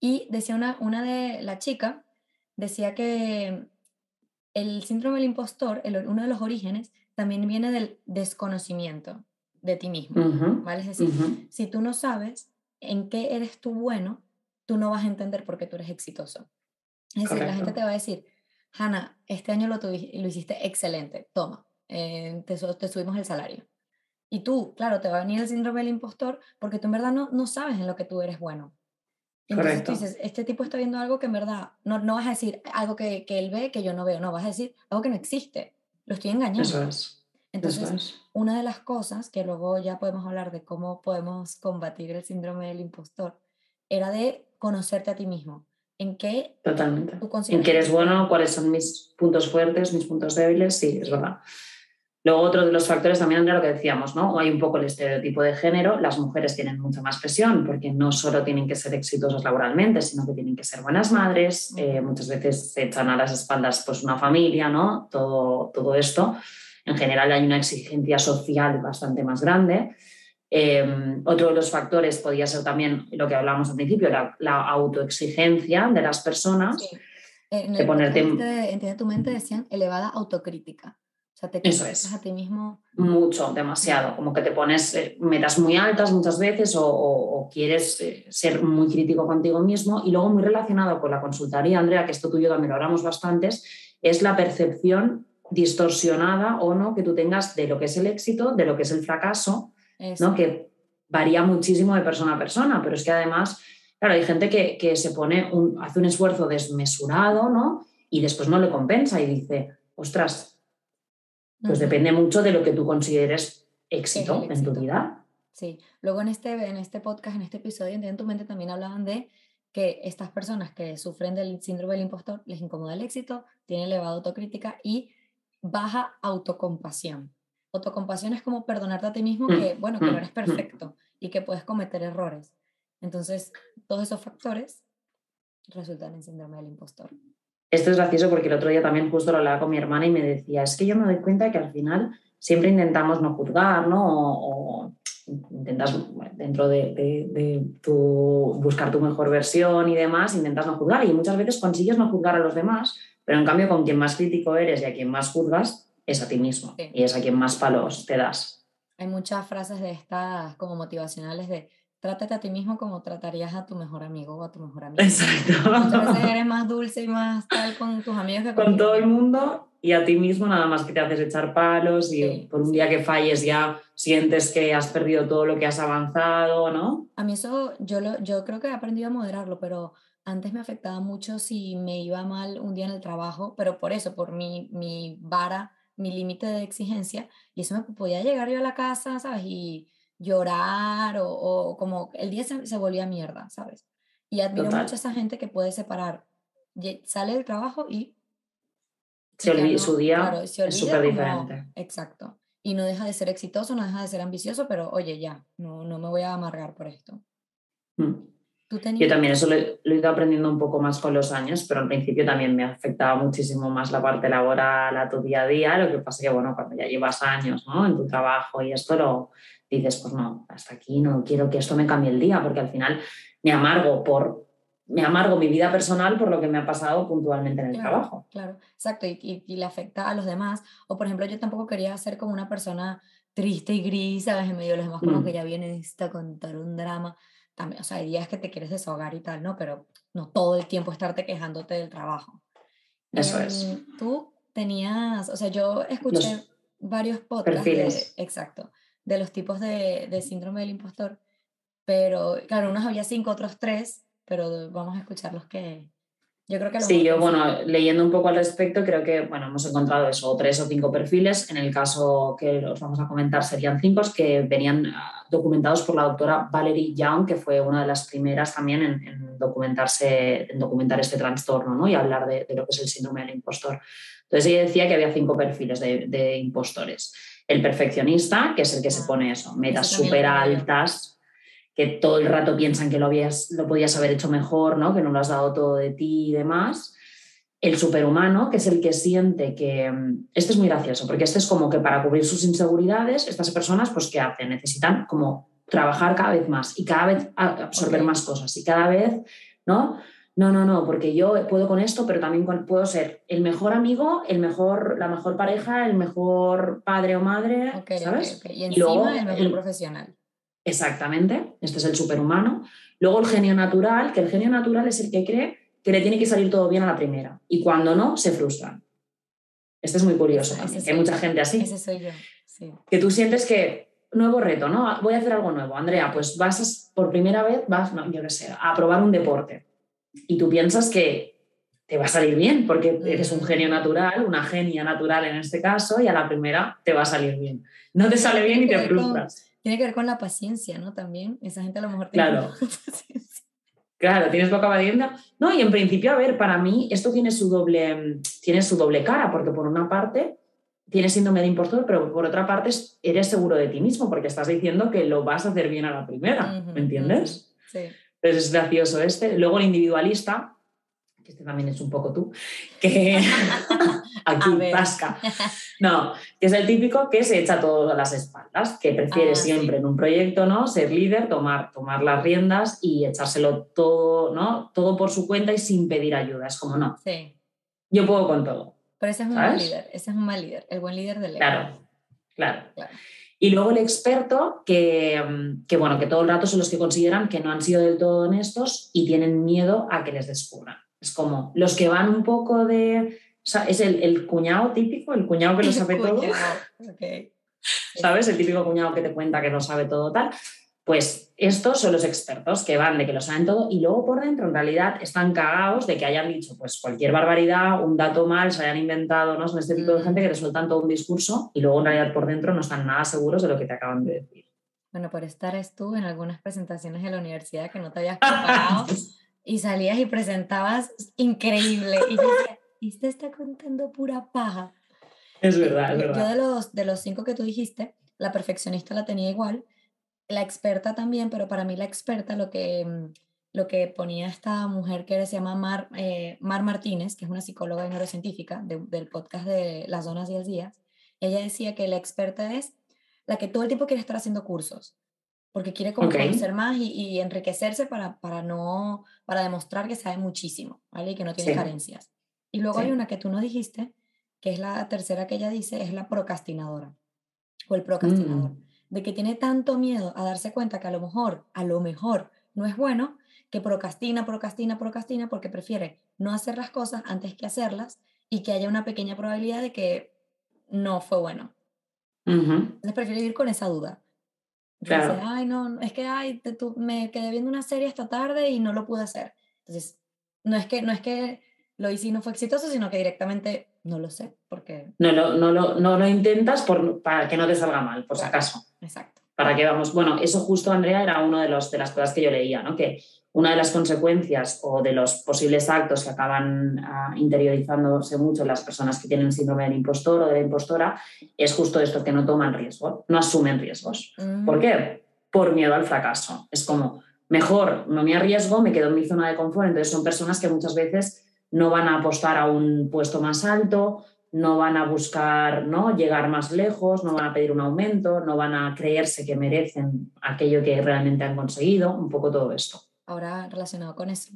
[SPEAKER 2] Y decía una, una de la chica, decía que el síndrome del impostor, el, uno de los orígenes, también viene del desconocimiento de ti mismo, ¿vale? Es decir, si tú no sabes en qué eres tú bueno, tú no vas a entender por qué tú eres exitoso. Es decir, la gente te va a decir, Hannah, este año lo, lo hiciste excelente, toma, eh, te, te, subimos el salario. Y tú, claro, te va a venir el síndrome del impostor porque tú en verdad no, no sabes en lo que tú eres bueno. Entonces tú dices, este tipo está viendo algo que en verdad, no, no vas a decir algo que, que, él ve que yo no veo, no, vas a decir algo que no existe. Lo estoy engañando.
[SPEAKER 1] Eso es.
[SPEAKER 2] Entonces, una de las cosas que luego ya podemos hablar de cómo podemos combatir el síndrome del impostor, era de conocerte a ti mismo. ¿En qué?
[SPEAKER 1] Totalmente. en qué eres bueno, cuáles son mis puntos fuertes, mis puntos débiles, sí, es verdad. Luego, otro de los factores también era lo que decíamos, ¿no? Hay un poco el estereotipo de género. Las mujeres tienen mucha más presión porque no solo tienen que ser exitosas laboralmente, sino que tienen que ser buenas madres. Eh, muchas veces se echan a las espaldas pues, una familia, ¿no? Todo, todo esto. En general hay una exigencia social bastante más grande. Em, otro de los factores podía ser también lo que hablábamos al principio, la, la autoexigencia de las personas. Sí.
[SPEAKER 2] En de ponerte... Entiende tu mente decían elevada autocrítica. O sea, te Eso es. a ti mismo.
[SPEAKER 1] Mucho, demasiado. Como que te pones eh, metas muy altas muchas veces o, quieres eh, ser muy crítico contigo mismo. Y luego, muy relacionado con la consultoría, Andrea, que esto tú y yo también lo hablamos bastantes, es la percepción distorsionada o no que tú tengas de lo que es el éxito, de lo que es el fracaso, ¿no? que varía muchísimo de persona a persona, pero es que además, claro, hay gente que, que se pone un, hace un esfuerzo desmesurado ¿no? y después no le compensa y dice, ostras, pues depende mucho de lo que tú consideres éxito, en tu vida.
[SPEAKER 2] Sí, luego en este, en este podcast, en este episodio, en tu mente también hablaban de que estas personas que sufren del síndrome del impostor les incomoda el éxito, tienen elevada autocrítica y baja autocompasión. Autocompasión es como perdonarte a ti mismo mm, que, bueno, que no mm, eres mm. perfecto y que puedes cometer errores. Entonces, todos esos factores resultan en síndrome del impostor.
[SPEAKER 1] Esto es gracioso porque el otro día también justo lo hablaba con mi hermana y me decía, es que yo me doy cuenta que al final siempre intentamos no juzgar, ¿no? O, intentas, dentro de, tu, buscar tu mejor versión y demás, intentas no juzgar y muchas veces consigues no juzgar a los demás, pero en cambio con quien más crítico eres y a quien más juzgas es a ti mismo y es a quien más palos te das.
[SPEAKER 2] Hay muchas frases de estas como motivacionales de trátate a ti mismo como tratarías a tu mejor amigo o a tu mejor amiga.
[SPEAKER 1] Exacto.
[SPEAKER 2] Muchas veces eres más dulce y más tal con tus amigos que
[SPEAKER 1] con, con todo el mundo y a ti mismo nada más que te haces echar palos y por un día que falles ya sientes que has perdido todo lo que has avanzado, ¿no?
[SPEAKER 2] A mí eso yo, lo, yo creo que he aprendido a moderarlo, pero antes me afectaba mucho si me iba mal un día en el trabajo, pero por eso, por mi, mi vara, mi límite de exigencia, y eso me podía llegar yo a la casa, ¿sabes? Y llorar o, como el día se, se, volvía mierda, ¿sabes? Y admiro mucho a esa gente que puede separar, sale del trabajo y...
[SPEAKER 1] Se olvida, su día es súper diferente.
[SPEAKER 2] Exacto. Y no deja de ser exitoso, no deja de ser ambicioso, pero oye, ya, no, no me voy a amargar por esto.
[SPEAKER 1] Mm. Yo también eso lo, lo, he ido aprendiendo un poco más con los años, pero al principio también me afectaba muchísimo más la parte laboral a tu día a día, lo que pasa que, bueno, cuando ya llevas años ¿no? en tu trabajo y esto lo, dices, pues no, hasta aquí no quiero que esto me cambie el día, porque al final me amargo por me amargo mi vida personal por lo que me ha pasado puntualmente en el trabajo.
[SPEAKER 2] Claro, exacto, y, y, le afecta a los demás. O por ejemplo, yo tampoco quería ser como una persona triste y gris, ¿sabes? En medio de los demás, como mm. que ya viene a contar un drama. también, o sea, hay días que te quieres desahogar y tal, ¿no? Pero no todo el tiempo estarte quejándote del trabajo.
[SPEAKER 1] Eso es.
[SPEAKER 2] Em, Tú tenías, o sea, yo escuché varios podcasts, de, exacto, de los tipos de, de síndrome del impostor, pero claro, unos había cinco, otros tres, pero vamos a escuchar los que, yo creo que
[SPEAKER 1] sí, yo, bueno, leyendo un poco al respecto, creo que, bueno, hemos encontrado eso, tres o cinco perfiles. En el caso que os vamos a comentar serían cinco, que venían ah, documentados por la doctora Valerie Young, que fue una de las primeras también en, documentarse, en documentar este trastorno ¿no? y hablar de, lo que es el síndrome del impostor. Entonces ella decía que había cinco perfiles de, de impostores. El perfeccionista, que es el que se pone eso, metas súper altas, que todo el rato piensan que lo, habías, lo podías haber hecho mejor, ¿no? que no lo has dado todo de ti y demás. El superhumano, que es el que siente que... Mm, este es muy gracioso, porque este es como que para cubrir sus inseguridades, estas personas, pues, ¿qué hacen? Necesitan como trabajar cada vez más y cada vez absorber más cosas y cada vez, ¿no? No, no, no, porque yo puedo con esto, pero también puedo ser el mejor amigo, el mejor, la mejor pareja, el mejor padre o madre, ¿sabes?
[SPEAKER 2] Y encima el mejor profesional.
[SPEAKER 1] Exactamente, este es el superhumano. Luego el genio natural, que el genio natural es el que cree que le tiene que salir todo bien a la primera y cuando no, se frustran. Este es muy curioso hay mucha gente así.
[SPEAKER 2] Ese soy yo, sí.
[SPEAKER 1] Que tú sientes que, nuevo reto, ¿no? Voy a hacer algo nuevo. Andrea, pues vas por primera vez, vas, no, yo qué sé, a probar un deporte y tú piensas que te va a salir bien porque eres un genio natural, una genia natural en este caso y a la primera te va a salir bien. No te sale bien y te frustras
[SPEAKER 2] tiene que ver con la paciencia, ¿no? También, esa gente a lo mejor tiene
[SPEAKER 1] claro. Claro, tienes poca paciencia. No, y en principio, a ver, para mí esto tiene su doble, tiene su doble cara, porque por una parte tienes síndrome de impostor, pero por otra parte eres seguro de ti mismo, porque estás diciendo que lo vas a hacer bien a la primera, ¿me entiendes?
[SPEAKER 2] sí.
[SPEAKER 1] Entonces es gracioso este. Luego el individualista, este también es un poco tú, que aquí pasca. No, que es el típico que se echa todo a las espaldas, que prefiere ah, siempre en un proyecto, ¿no? Ser líder, tomar, tomar las riendas y echárselo todo, ¿no? Todo por su cuenta y sin pedir ayuda. Es como, no.
[SPEAKER 2] Sí.
[SPEAKER 1] Yo puedo con todo.
[SPEAKER 2] Pero ese es un mal líder, ese es un mal líder, el buen líder del
[SPEAKER 1] claro, claro, claro. Y luego el experto, que, que, bueno, que todo el rato son los que consideran que no han sido del todo honestos y tienen miedo a que les descubran. Es como los que van un poco de... Es el, el cuñado típico, el cuñado que lo sabe todo. ¿Sabes? El típico cuñado que te cuenta que no sabe todo tal. Pues estos son los expertos que van de que lo saben todo y luego por dentro en realidad están cagados de que hayan dicho pues cualquier barbaridad, un dato mal, se hayan inventado, ¿no? Son este tipo de gente que te sueltan todo un discurso y luego en realidad por dentro no están nada seguros de lo que te acaban de decir.
[SPEAKER 2] Bueno, por estar es tú en algunas presentaciones de la universidad que no te habías preparado y salías y presentabas increíble. Y yo decía, ¿y está contando pura paja?
[SPEAKER 1] Es verdad, es verdad.
[SPEAKER 2] Yo de los, de los cinco que tú dijiste, la perfeccionista la tenía igual, la experta también, pero para mí la experta lo que, mm, lo que ponía esta mujer que se llama Mar, eh, Mar Martínez, que es una psicóloga y neurocientífica del podcast de Las Zonas 10 Días, ella decía que la experta es la que todo el tiempo quiere estar haciendo cursos porque quiere conocer más y, enriquecerse para, para, no, para demostrar que sabe muchísimo, ¿vale? Y que no tiene carencias. Y luego hay una que tú no dijiste, que es la tercera que ella dice, es la procrastinadora o el procrastinador, mm. De que tiene tanto miedo a darse cuenta que a lo mejor, a lo mejor no es bueno, que procrastina, procrastina, procrastina, porque prefiere no hacer las cosas antes que hacerlas y que haya una pequeña probabilidad de que no fue bueno. Entonces prefiere vivir con esa duda. Claro. ay, no, es que ay, me quedé viendo una serie esta tarde y no lo pude hacer. Entonces, no es que, no es que lo hice y no fue exitoso, sino que directamente no lo sé, porque...
[SPEAKER 1] No, no, no, no, no lo intentas por, para que no te salga mal, por si acaso.
[SPEAKER 2] Exacto.
[SPEAKER 1] Para que vamos, bueno, eso justo, Andrea, era una de, los, de las cosas que yo leía, ¿no? Que una de las consecuencias o de los posibles actos que acaban ah, interiorizándose mucho en las personas que tienen síndrome del impostor o de la impostora es justo esto, que no toman riesgo, no asumen riesgos. ¿Por mm. qué? Por miedo al fracaso. Es como, mejor no me arriesgo, me quedo en mi zona de confort. Entonces son personas que muchas veces no van a apostar a un puesto más alto, no van a buscar ¿no? llegar más lejos, no van a pedir un aumento, no van a creerse que merecen aquello que realmente han conseguido, un poco todo esto.
[SPEAKER 2] Ahora relacionado con eso,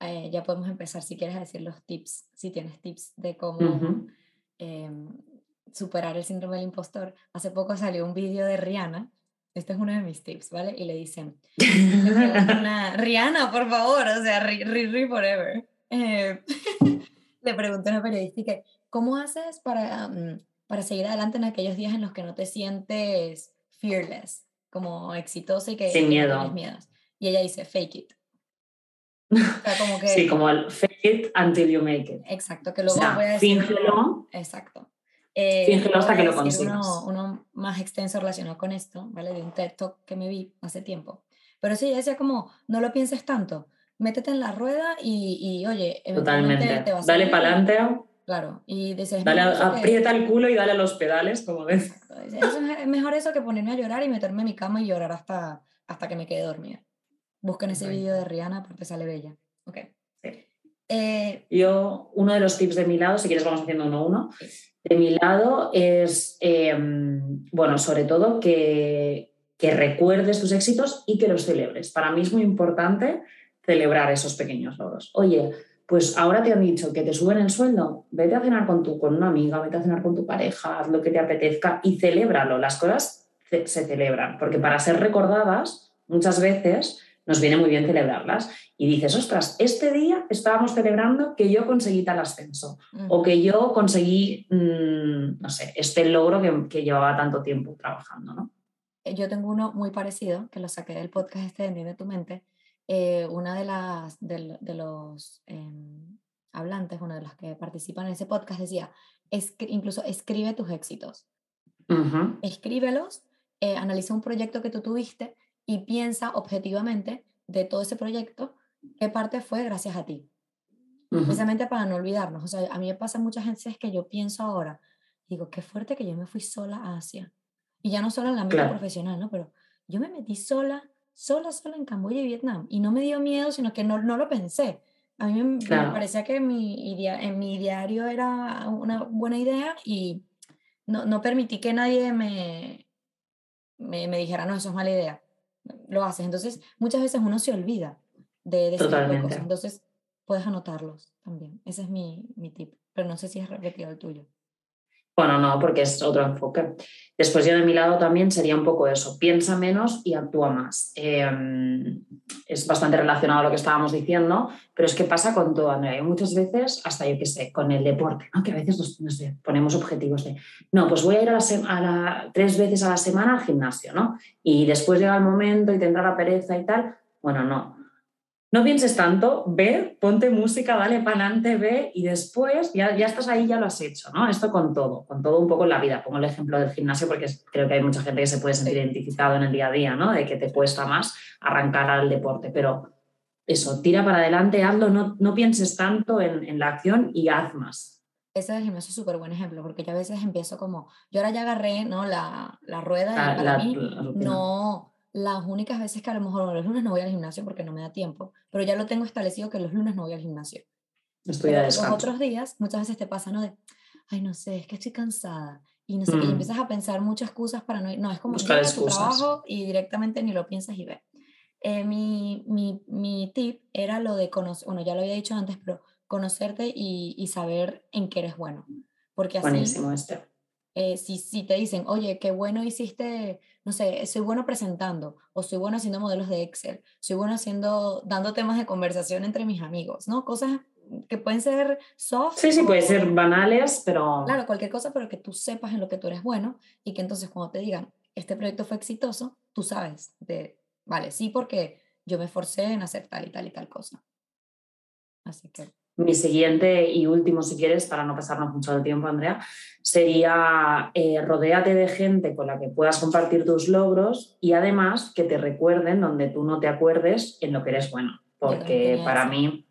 [SPEAKER 2] eh, ya podemos empezar si quieres decir los tips, si tienes tips de cómo em, superar el síndrome del impostor. Hace poco salió un vídeo de Rihanna este es uno de mis tips, ¿vale? Y le dicen, una, Rihanna, por favor, o sea, Riri forever. Eh, le pregunté a una periodista ¿cómo haces para, mm, para seguir adelante en aquellos días en los que no te sientes fearless, como exitosa y que
[SPEAKER 1] Sin miedo.
[SPEAKER 2] tienes miedos? Y ella dice, fake it.
[SPEAKER 1] como que, sí, como el fake it until you make it.
[SPEAKER 2] Exacto, que luego
[SPEAKER 1] voy a decir. Fíngelo.
[SPEAKER 2] Exacto.
[SPEAKER 1] Eh, fíngelo hasta que lo consigas.
[SPEAKER 2] Uno, uno, más extenso relacionado con esto, ¿vale? De un TED Talk que me vi hace tiempo. Pero sí, decía como, no lo pienses tanto, métete en la rueda y, y oye,
[SPEAKER 1] Totalmente. Te vas dale para adelante.
[SPEAKER 2] Claro, y dices,
[SPEAKER 1] dale, aprieta el culo y dale a los pedales, como ves.
[SPEAKER 2] es mejor eso que ponerme a llorar y meterme en mi cama y llorar hasta, hasta que me quede dormida. Busquen ese vídeo de Rihanna porque sale bella. Ok.
[SPEAKER 1] Eh, Yo, uno de los tips de mi lado, si quieres vamos haciendo uno a uno, de mi lado es, em, bueno, sobre todo que, que recuerdes tus éxitos y que los celebres. Para mí es muy importante celebrar esos pequeños logros. Oye, pues ahora te han dicho que te suben el sueldo, vete a cenar con, tu, con una amiga, vete a cenar con tu pareja, haz lo que te apetezca y celébralo. Las cosas se celebran, porque para ser recordadas muchas veces nos viene muy bien celebrarlas. Y dices, ostras, este día estábamos celebrando que yo conseguí tal ascenso o que yo conseguí, mm, no sé, este logro que, llevaba tanto tiempo trabajando, ¿no?
[SPEAKER 2] Yo tengo uno muy parecido, que lo saqué del podcast este de tu mente. Eh, una de las de, los em, hablantes, una de las que participan en ese podcast decía, es, incluso escribe tus éxitos. Escríbelos, eh, analiza un proyecto que tú tuviste y piensa objetivamente de todo ese proyecto qué parte fue gracias a ti. Precisamente para no olvidarnos. O sea, a mí me pasa muchas veces que yo pienso ahora, digo, qué fuerte que yo me fui sola a Asia. Y ya no solo en la vida profesional, ¿no? Pero yo me metí sola, sola, sola en Camboya y Vietnam. Y no me dio miedo, sino que no, no lo pensé. A mí me, parecía que mi, en mi diario era una buena idea y no, no permití que nadie me, me, me dijera, no, eso es mala idea lo haces. Entonces, muchas veces uno se olvida de, de cosas. Entonces, puedes anotarlos también. Ese es mi, mi tip, pero no sé si es repetido el tuyo.
[SPEAKER 1] Bueno, no, porque es otro enfoque. Después yo de mi lado también sería un poco eso, piensa menos y actúa más. Em, es bastante relacionado a lo que estábamos diciendo, pero es que pasa con todo, Andrea. muchas veces, hasta yo qué sé, con el deporte, ¿no? que a veces nos, ponemos objetivos de, no, pues voy a ir a la, tres veces a la semana al gimnasio, ¿no? Y después llega el momento y tendrá la pereza y tal. Bueno, no, no pienses tanto, ve, ponte música, dale para adelante, ve y después ya, ya estás ahí, ya lo has hecho, ¿no? Esto con todo, con todo un poco en la vida. Pongo el ejemplo del gimnasio porque creo que hay mucha gente que se puede sentir identificado en el día a día, ¿no? De que te cuesta más arrancar al deporte, pero eso, tira para adelante, hazlo, no, no pienses tanto en, la acción y haz más.
[SPEAKER 2] Ese del gimnasio es súper buen ejemplo, porque yo a veces empiezo como, yo ahora ya agarré, ¿no? La, la rueda y para mí no las únicas veces que a lo mejor los lunes no voy al gimnasio porque no me da tiempo, pero ya lo tengo establecido que los lunes no voy al gimnasio.
[SPEAKER 1] Estoy a Los
[SPEAKER 2] otros días, muchas veces te pasa, ¿no? De, ay, no sé, es que estoy cansada. Y no sé, y mm. empiezas a pensar muchas excusas para no ir. No, es como
[SPEAKER 1] Buscar tu trabajo
[SPEAKER 2] y directamente ni lo piensas y ves. Eh, mi, mi, mi, tip era lo de conocer, bueno, ya lo había dicho antes, pero conocerte y, y saber en qué eres bueno. Porque así,
[SPEAKER 1] Buenísimo este.
[SPEAKER 2] Eh, si, si te dicen, oye, qué bueno hiciste, no sé, soy bueno presentando, o soy bueno haciendo modelos de Excel, soy bueno haciendo, dando temas de conversación entre mis amigos, ¿no? Cosas que pueden ser soft.
[SPEAKER 1] Sí, sí, pueden ser banales, pero...
[SPEAKER 2] Claro, cualquier cosa, pero que tú sepas en lo que tú eres bueno y que entonces cuando te digan, este proyecto fue exitoso, tú sabes de, vale, sí, porque yo me esforcé en hacer tal y tal y tal cosa. Así que...
[SPEAKER 1] Mi siguiente y último, si quieres, para no pasarnos mucho del tiempo, Andrea, sería eh, rodéate de gente con la que puedas compartir tus logros y además que te recuerden donde tú no te acuerdes en lo que eres bueno. Porque para mí,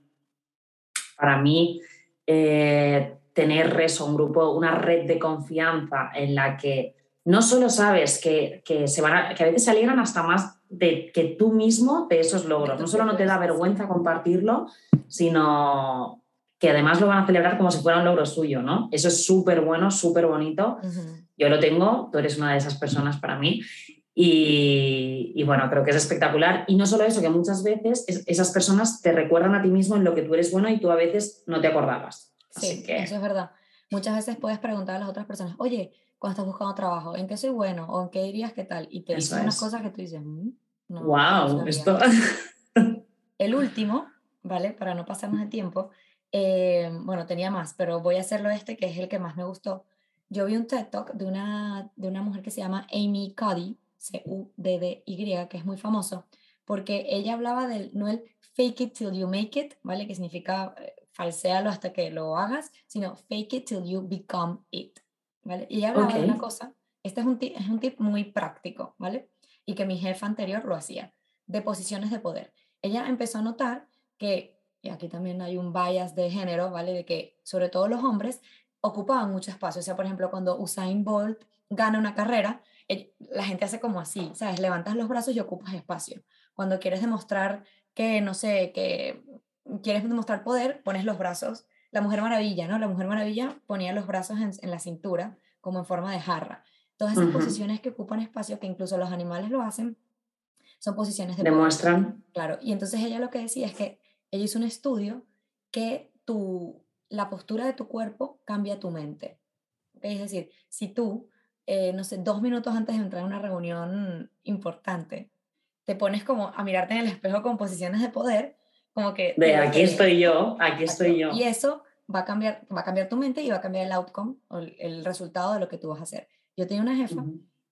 [SPEAKER 1] para mí, eh, tener eso, un grupo, una red de confianza en la que no solo sabes que, se van que a veces se alegran hasta más de que tú mismo de esos logros. No solo no te da vergüenza compartirlo, sino que además lo van a celebrar como si fuera un logro suyo, ¿no? Eso es súper bueno, súper bonito. Yo lo tengo, tú eres una de esas personas para mí. Y, bueno, creo que es espectacular. Y no solo eso, que muchas veces esas personas te recuerdan a ti mismo en lo que tú eres bueno y tú a veces no te acordabas.
[SPEAKER 2] sí, eso es verdad. Muchas veces puedes preguntar a las otras personas, oye, cuando estás buscando trabajo, ¿en qué soy bueno? ¿O en qué dirías qué tal? Y te dicen unas cosas que tú dices, mm,
[SPEAKER 1] no. ¡Wow! esto.
[SPEAKER 2] El último, ¿vale? Para no pasarnos el tiempo, eh, bueno, tenía más, pero voy a hacerlo este, que es el que más me gustó. Yo vi un TED Talk de una, de una mujer que se llama Amy Cuddy, C-U-D-D-Y, que es muy famoso, porque ella hablaba del, no el fake it till you make it, ¿vale? Que significa eh, falséalo hasta que lo hagas, sino fake it till you become it, ¿vale? Y hablaba de una cosa, este es un, tip, es un tip muy práctico, ¿vale? Y que mi jefa anterior lo hacía, de posiciones de poder. Ella empezó a notar que, y aquí también hay un bias de género, ¿vale? De que sobre todo los hombres ocupaban mucho espacio. O sea, por ejemplo, cuando Usain Bolt gana una carrera, la gente hace como así, ¿sabes? Levantas los brazos y ocupas espacio. Cuando quieres demostrar que, no sé, que quieres demostrar poder, pones los brazos. La Mujer Maravilla, ¿no? La Mujer Maravilla ponía los brazos en, la cintura como en forma de jarra. Todas esas posiciones que ocupan espacio, que incluso los animales lo hacen, son posiciones de
[SPEAKER 1] Demuestran.
[SPEAKER 2] Claro, y entonces ella lo que decía es que ella hizo un estudio que tu, la postura de tu cuerpo cambia tu mente. Es decir, si tú, eh, no sé, dos minutos antes de entrar a una reunión importante, te pones como a mirarte en el espejo con posiciones de poder, como que...
[SPEAKER 1] De aquí estoy yo, aquí estoy yo.
[SPEAKER 2] Y eso va a, cambiar, va a cambiar tu mente y va a cambiar el outcome o el, resultado de lo que tú vas a hacer. Yo tenía una jefa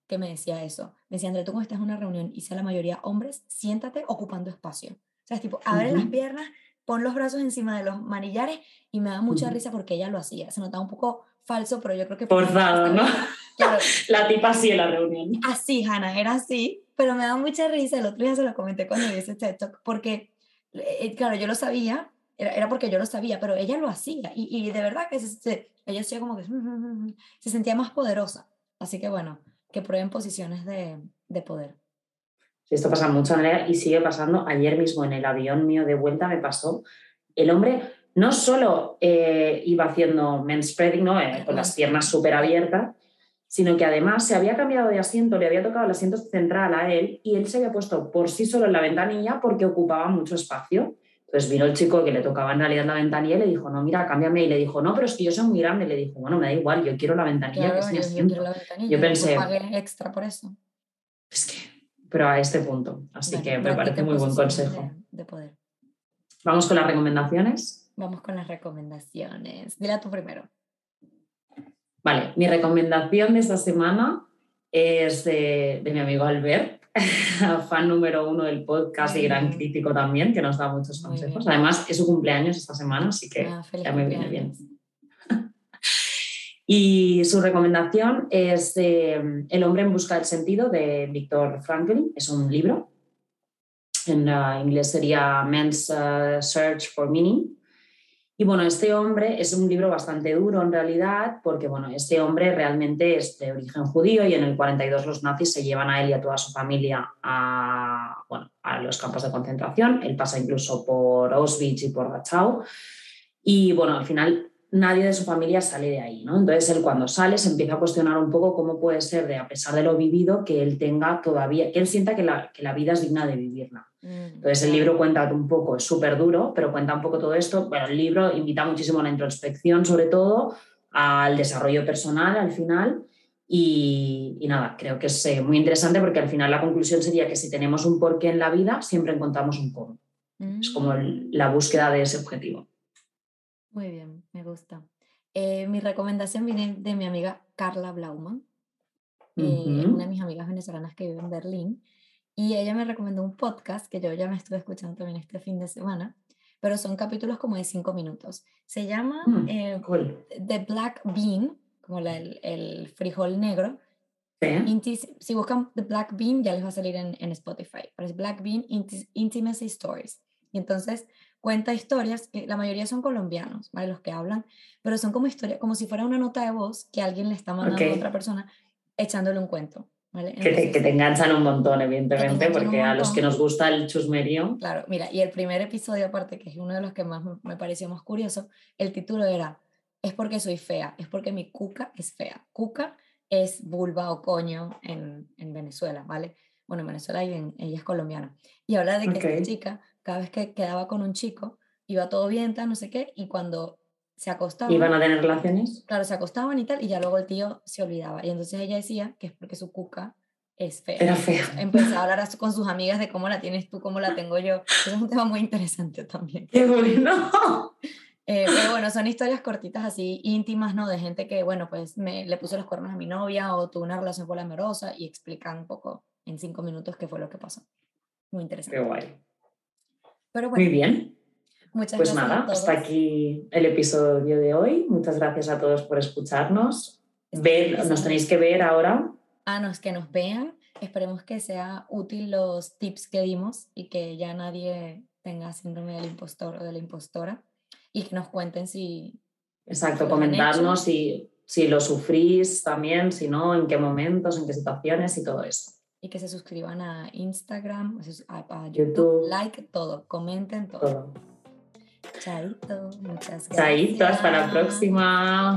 [SPEAKER 2] que me decía eso. Me decía, André, tú cuando estás en una reunión y sea la mayoría hombres, siéntate ocupando espacio. O sea, es tipo, abre las piernas, pon los brazos encima de los manillares y me da mucha risa porque ella lo hacía. Se notaba un poco falso, pero yo creo que...
[SPEAKER 1] Forzado, ¿no? la tipa así en la reunión.
[SPEAKER 2] Así, Hannah, era así pero me da mucha risa, el otro día se lo comenté cuando vi ese TED Talk, porque, claro, yo lo sabía, era, porque yo lo sabía, pero ella lo hacía, y, y de verdad que se, ella hacía como que se sentía más poderosa. Así que bueno, que prueben posiciones de, de poder.
[SPEAKER 1] Sí, esto pasa mucho, Andrea, y sigue pasando. Ayer mismo en el avión mío de vuelta me pasó, el hombre no solo eh, iba haciendo men spreading, ¿no? Eh, con las piernas súper abiertas, sino que además se había cambiado de asiento, le había tocado el asiento central a él y él se había puesto por sí solo en la ventanilla porque ocupaba mucho espacio. Entonces vino el chico que le tocaba en realidad la ventanilla y le dijo, no, mira, cámbiame. Y le dijo, no, pero es que yo soy muy grande. Y le dijo, bueno, me da igual, yo quiero la ventanilla, que es mi asiento. Yo, pensé,
[SPEAKER 2] extra por eso.
[SPEAKER 1] Es que, pero a este punto. Así que me parece muy buen consejo.
[SPEAKER 2] De, poder.
[SPEAKER 1] Vamos con las recomendaciones.
[SPEAKER 2] Vamos con las recomendaciones. Dila tú primero.
[SPEAKER 1] Vale, mi recomendación de esta semana es de, mi amigo Albert, fan número uno del podcast y gran crítico también, que nos da muchos consejos. Además, es su cumpleaños esta semana, así que ah, ya me viene bien. y su recomendación es El hombre en busca del sentido de Viktor Franklin. Es un libro. En inglés sería Men's uh, Search for Meaning. Y bueno, este hombre es un libro bastante duro en realidad, porque bueno, este hombre realmente es de origen judío y en el 42 los nazis se llevan a él y a toda su familia a, bueno, a los campos de concentración. Él pasa incluso por Auschwitz y por Dachau. Y bueno, al final nadie de su familia sale de ahí, ¿no? Entonces él cuando sale se empieza a cuestionar un poco cómo puede ser, de a pesar de lo vivido, que él tenga todavía, que él sienta que la, que la vida es digna de vivirla. Mm, Entonces el libro cuenta un poco, es súper duro, pero cuenta un poco todo esto. Bueno, el libro invita muchísimo a la introspección, sobre todo, al desarrollo personal al final. Y, y nada, creo que es eh, muy interesante porque al final la conclusión sería que si tenemos un porqué en la vida, siempre encontramos un cómo. Es como mm. la búsqueda de ese objetivo.
[SPEAKER 2] Muy bien, me gusta. Eh, mi recomendación viene de mi amiga Carla Blauman, eh, una de mis amigas venezolanas que vive en Berlín, y ella me recomendó un podcast que yo ya me estuve escuchando también este fin de semana, pero son capítulos como de cinco minutos. Se llama mm, eh, The Black Bean, como el, el, frijol negro. si buscan The Black Bean ya les va a salir en, en Spotify, pero es Black Bean Intimacy Stories. Y entonces cuenta historias, que la mayoría son colombianos, ¿vale? Los que hablan, pero son como historias, como si fuera una nota de voz que alguien le está mandando a otra persona echándole un cuento. ¿vale?
[SPEAKER 1] que, te, que, te, enganchan un montón, evidentemente, porque a los que nos gusta el chusmerío.
[SPEAKER 2] Claro, mira, y el primer episodio, aparte, que es uno de los que más me pareció más curioso, el título era Es porque soy fea, es porque mi cuca es fea. Cuca es vulva o coño en, en Venezuela, ¿vale? Bueno, en Venezuela y en, ella es colombiana. Y habla de que esta chica cada vez que quedaba con un chico, iba todo bien, tal, no sé qué, y cuando se acostaban.
[SPEAKER 1] ¿Iban a tener relaciones?
[SPEAKER 2] Claro, se acostaban y tal, y ya luego el tío se olvidaba. Y entonces ella decía que es porque su cuca es fea.
[SPEAKER 1] Era fea.
[SPEAKER 2] Empezó a hablar con sus amigas de cómo la tienes tú, cómo la tengo yo. Eso es un tema muy interesante también.
[SPEAKER 1] ¡Qué bueno!
[SPEAKER 2] Eh, pero bueno, son historias cortitas así, íntimas, ¿no? De gente que, bueno, pues me, le puso los cuernos a mi novia o tuvo una relación poliamorosa y explican un poco en cinco minutos qué fue lo que pasó. Muy interesante.
[SPEAKER 1] Qué guay.
[SPEAKER 2] Pero bueno,
[SPEAKER 1] Muy bien.
[SPEAKER 2] muchas
[SPEAKER 1] Pues
[SPEAKER 2] gracias. a
[SPEAKER 1] nada,
[SPEAKER 2] todos.
[SPEAKER 1] hasta aquí el episodio de hoy. Muchas gracias a todos por escucharnos. Ver, nos tenéis que ver ahora.
[SPEAKER 2] A los que nos vean, esperemos que sea útil los tips que dimos y que ya nadie tenga síndrome del impostor o de la impostora y que nos cuenten si
[SPEAKER 1] Exacto, comentarnos si, si lo sufrís también, si no, en qué momentos, en qué situaciones y todo eso.
[SPEAKER 2] Y que se suscriban a Instagram, a, a YouTube,
[SPEAKER 1] YouTube.
[SPEAKER 2] like todo, comenten todo.
[SPEAKER 1] todo.
[SPEAKER 2] Chaito, muchas gracias.
[SPEAKER 1] Chaito, hasta la próxima.